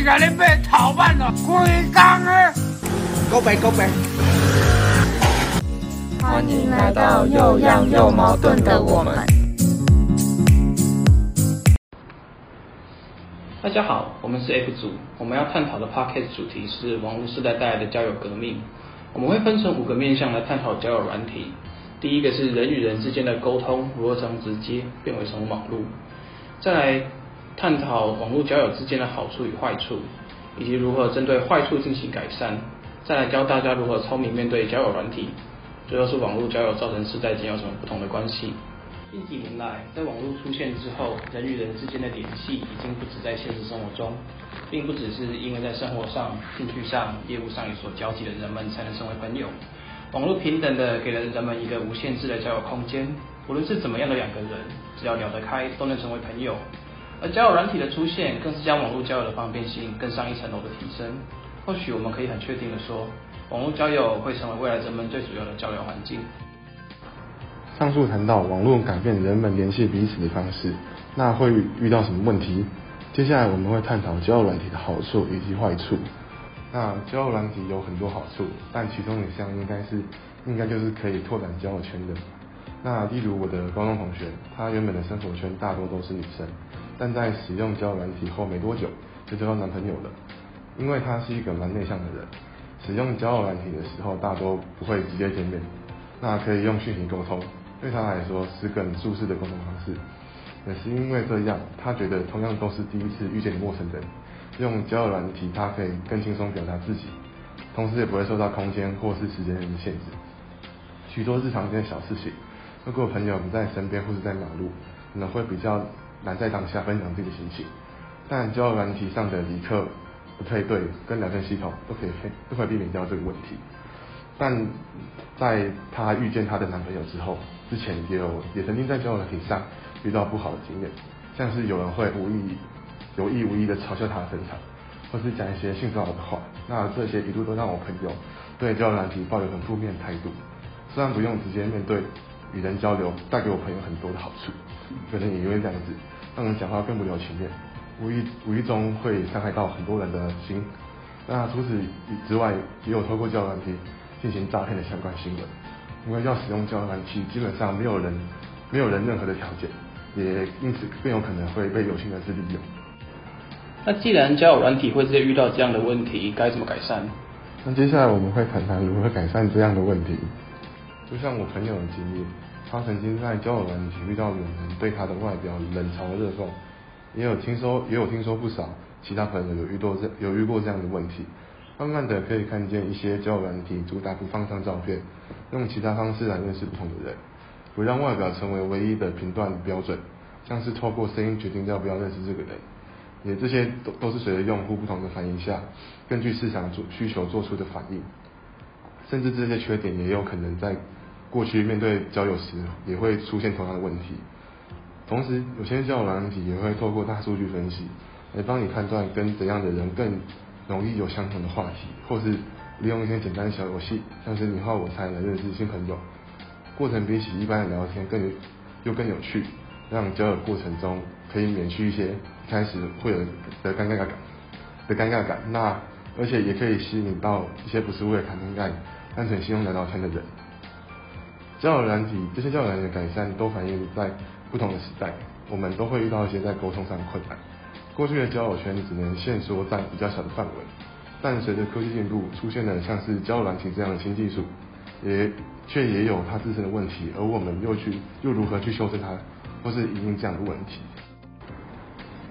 你甲你买头版哦，规工的。告白告白。欢迎来到又样又矛盾的我们。大家好，我们是 F 组，我们要探讨的 podcast 主题是网络时代带来的交友革命。我们会分成五个面向来探讨交友软体。第一个是人与人之间的沟通如何从直接变为从网络，再来探讨网络交友之间的好处与坏处，以及如何针对坏处进行改善，再来教大家如何聪明面对交友软体。最后是网络交友造成世代间有什么不同的关系？近几年来，在网络出现之后，人与人之间的联系已经不止在现实生活中，并不只是因为在生活上、兴趣上、业务上有所交集的人们才能成为朋友。网络平等的给了人们一个无限制的交友空间，无论是怎么样的两个人，只要聊得开，都能成为朋友。而交友软体的出现，更是将网络交友的方便性更上一层楼的提升。或许我们可以很确定的说，网络交友会成为未来人们最主要的交流环境。上述谈到网络改变人们联系彼此的方式，那会遇到什么问题？接下来我们会探讨交友软体的好处以及坏处。那交友软体有很多好处，但其中一项应该是，应该就是可以拓展交友圈的。那例如我的高中同学，他原本的生活圈大多都是女生，但在使用交友软体后没多久，就交到男朋友了。因为他是一个蛮内向的人，使用交友软体的时候大多不会直接见面，那可以用讯息沟通，对他来说是更舒适的沟通方式。也是因为这样，他觉得同样都是第一次遇见陌生人。用交友软体，他可以更轻松表达自己，同时也不会受到空间或是时间的限制。许多日常间的小事情，如果朋友不在身边或是在马路，可能会比较难在当下分享自己的心情。但交友软体上的离客、不配对跟聊天系统都可以都可以避免掉这个问题。但在她遇见她的男朋友之后，之前也有也曾经在交友软体上遇到不好的经验，像是有人会无意。有意无意的嘲笑她的身材，或是讲一些性骚扰的话，那这些一度都让我朋友对交友软体抱有很负面的态度。虽然不用直接面对与人交流，带给我朋友很多的好处，可能也因为这样子，让人讲话更不留情面，无意无意中会伤害到很多人的心。那除此之外，也有透过交友软体进行诈骗的相关新闻。因为要使用交友软体，基本上没有人没有人任何的条件，也因此更有可能会被有心人士利用。那既然交友软体会直接遇到这样的问题，该怎么改善？那接下来我们会谈谈如何改善这样的问题。就像我朋友的经历，他曾经在交友软体遇到有人对他的外表冷嘲热讽，也有听说也有听说不少其他朋友有遇到这有遇过这样的问题。慢慢的可以看见一些交友软体主打不放上照片，用其他方式来认识不同的人，不让外表成为唯一的评断标准，像是透过声音决定要不要认识这个人。也这些都都是随着用户不同的反应下，根据市场做需求做出的反应，甚至这些缺点也有可能在过去面对交友时也会出现同样的问题。同时，有些交友软体也会透过大数据分析来帮你判断跟怎样的人更容易有相同的话题，或是利用一些简单的小游戏，像是你画我猜来认识新朋友，过程比起一般的聊天更又更有趣，让交友过程中可以免去一些。开始会有的尴尬感的尴尬感，那而且也可以吸引到一些不是为了谈恋爱，单纯希望聊聊天的人。交友软体这些交友软体的改善都反映在不同的时代，我们都会遇到一些在沟通上的困难。过去的交友圈只能限缩在比较小的范围，但随着科技进步，出现了像是交友软体这样的新技术，也却也有它自身的问题，而我们又去又如何去修正它，或是应这样的问题？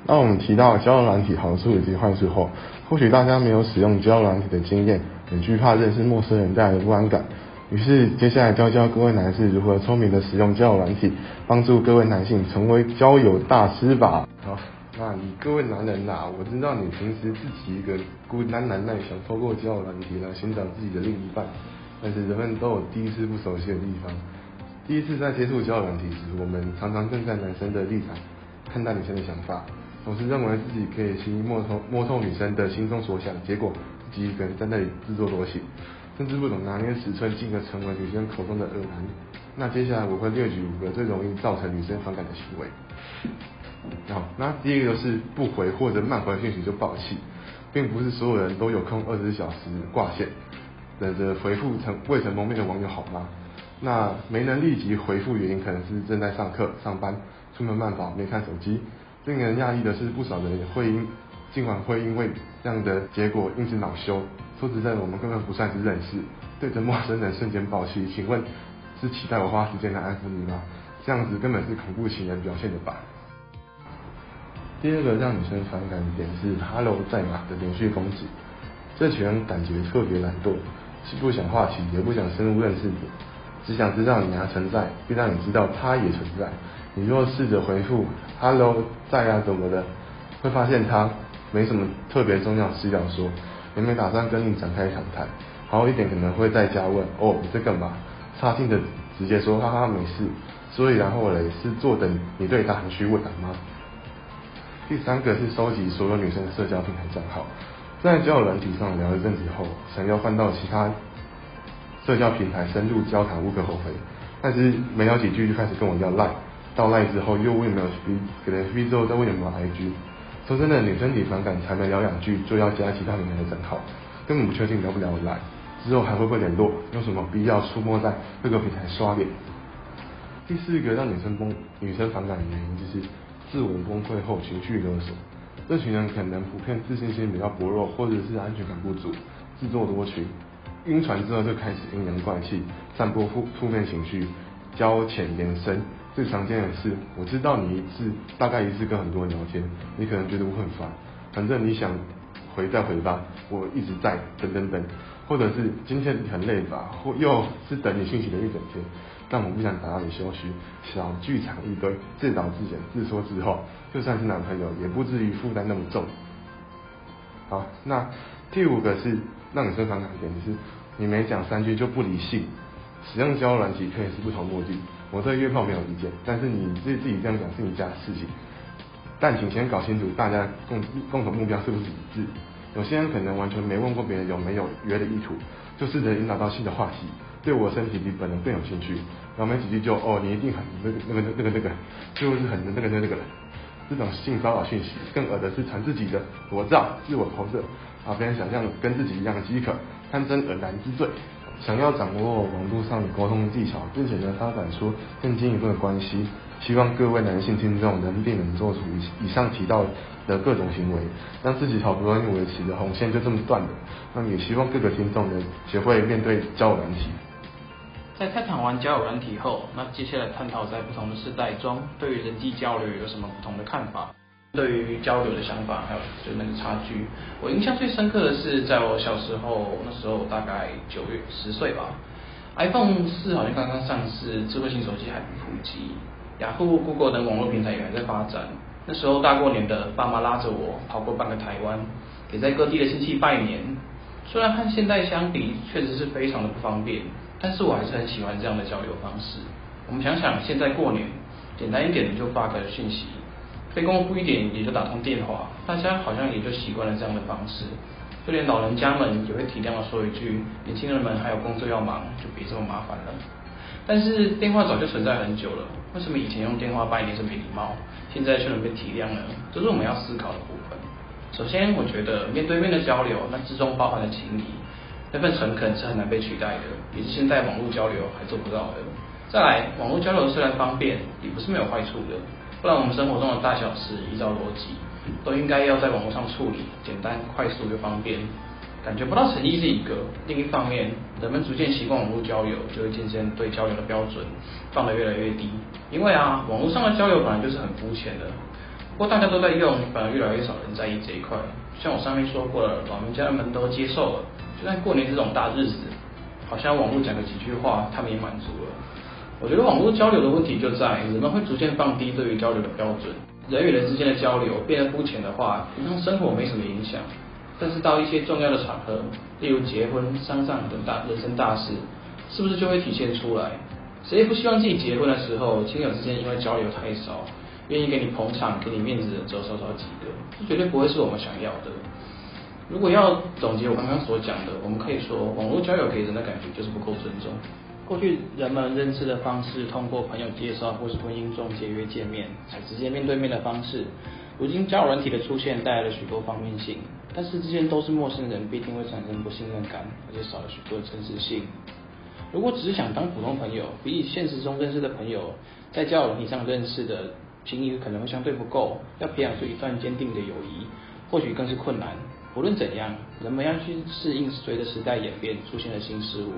当我们提到交友软体好处以及坏处后，或许大家没有使用交友软体的经验，很惧怕认识陌生人带来的不安感。于是，接下来教教各位男士如何聪明的使用交友软体，帮助各位男性成为交友大师吧。好，那你各位男人呐，我知道你平时自己一个孤单难耐，想透过交友软体来寻找自己的另一半，但是人们都有第一次不熟悉的地方。第一次在接触交友软体时，我们常常站在男生的立场看待女生的想法。总是认为自己可以轻易摸透摸透女生的心中所想，结果自己一个人在那里自作多情，甚至不懂拿捏尺寸，进而成为女生口中的恶男。那接下来我会列举五个最容易造成女生反感的行为。好，那第一个就是不回或者慢回讯息就爆气。并不是所有人都有空二十四小时挂线，等着回复成未曾谋面的网友好吗？那没能立即回复原因，可能是正在上课、上班、出门慢跑、没看手机。令人讶异的是，不少人会因今晚会因为这样的结果因此恼羞。说实在的，我们根本不算是认识，对着陌生人瞬间爆气，请问是期待我花时间来安抚你吗？这样子根本是恐怖情人表现的吧。第二个让女生反感的点是 “Hello 在吗”的连续攻击，这群人感觉特别懒惰，既不想话题，也不想深入认识你，只想知道你还存在，并让你知道他也存在。你若试着回复 “Hello 在啊”怎么的，会发现他没什么特别重要的事要说，也没打算跟你展开谈谈。好一点可能会再加问：“哦，你在干嘛？”差劲的直接说：“哈哈，没事。”所以然后嘞，是坐等你对他很虚问答吗？第三个是收集所有女生的社交平台账号，在交友软体上聊一阵子后，想要换到其他社交平台深入交谈无可厚非，但是没聊几句就开始跟我要 LINE，，到 LINE 之后又问有没有 B，给了 B 之后再问有没有 IG，说真的女生挺反感，才没聊两句就要加其他女生的账号，根本不确定聊不聊得来，之后还会不会联络，有什么必要出没在各个平台刷脸？第四个让女生崩女生反感的原因就是。自我崩溃后情绪勒索，这群人可能普遍自信心比较薄弱，或者是安全感不足，自作多情，晕船之后就开始阴阳怪气，散播负负面情绪，交浅言深。最常见的是，我知道你一次大概一次跟很多人聊天，你可能觉得我很烦，反正你想回再回吧，我一直在等等等，或者是今天很累吧，或又是等你讯息的一整天。但我不想打扰你休息，小剧场一堆，自导自演，自说自话，就算是男朋友，也不至于负担那么重。好，那第五个是让女生反感一点，就是你没讲三句就不理性。使用交友软体可以是不同目的，我对约炮没有意见，但是你自自己这样讲是你家的事情。但请先搞清楚大家共共同目标是不是一致。有些人可能完全没问过别人有没有约的意图，就试着引导到新的话题。对我身体比本人更有兴趣，然后没几句就哦，你一定很那个那个那个那个，就是很那个那个那个这种性骚扰讯息，更恶的是传自己的裸照、自我投射，啊，别人想象跟自己一样的饥渴，贪真而难之罪。想要掌握网络上的沟通技巧，并且能发展出更进一步的关系。希望各位男性听众能避免做出以上提到的各种行为，让自己好不容易维持的红线就这么断了。那也希望各个听众能学会面对交友难题。在探讨完交友难题后，那接下来探讨在不同的世代中，对于人际交流有什么不同的看法？对于交流的想法，还有就那个差距。我印象最深刻的是，在我小时候，那时候大概九月十岁吧，iPhone 四好像刚刚上市，智慧型手机还不普及，雅虎、Google 等网络平台也还在发展。那时候大过年的，爸妈拉着我跑过半个台湾，给在各地的亲戚拜年。虽然和现在相比，确实是非常的不方便。但是我还是很喜欢这样的交流方式。我们想想，现在过年，简单一点的就发个讯息，非功夫一点也就打通电话，大家好像也就习惯了这样的方式。就连老人家们也会体谅的说一句：“年轻人们还有工作要忙，就别这么麻烦了。”但是电话早就存在很久了，为什么以前用电话拜年是没礼貌，现在却能被体谅呢？这是我们要思考的部分。首先，我觉得面对面的交流，那之中包含的情谊。那份诚恳是很难被取代的，也是现在网络交流还做不到的。再来，网络交流虽然方便，也不是没有坏处的。不然我们生活中的大小事，依照逻辑，都应该要在网络上处理，简单、快速又方便。感觉不到诚意是一个。另一方面，人们逐渐习惯网络交友，就会渐渐对交友的标准放得越来越低。因为啊，网络上的交友本来就是很肤浅的。不过大家都在用，反而越来越少人在意这一块。像我上面说过了，老人家们都接受了。就算过年这种大日子，好像网络讲个几句话，他们也满足了。我觉得网络交流的问题就在人们会逐渐放低对于交流的标准，人与人之间的交流变得肤浅的话，平常生活没什么影响。但是到一些重要的场合，例如结婚、丧葬等大人生大事，是不是就会体现出来？谁也不希望自己结婚的时候，亲友之间因为交流太少，愿意给你捧场、给你面子的只有少少几个，这绝对不会是我们想要的。如果要总结我刚刚所讲的，我们可以说，网络交友给人的感觉就是不够尊重。过去人们认识的方式，通过朋友介绍或是婚姻中节约见面，才直接面对面的方式。如今交友软体的出现带来了许多方便性，但是之间都是陌生人，必定会产生不信任感，而且少了许多真实性。如果只是想当普通朋友，比起现实中认识的朋友，在交友软体上认识的情谊可能会相对不够，要培养出一段坚定的友谊，或许更是困难。无论怎样，人们要去适应随着时代演变出现的新事物。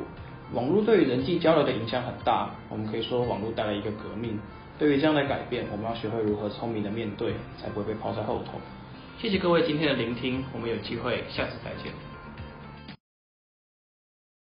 网络对于人际交流的影响很大，我们可以说网络带来一个革命。对于这样的改变，我们要学会如何聪明的面对，才不会被抛在后头。谢谢各位今天的聆听，我们有机会下次再见。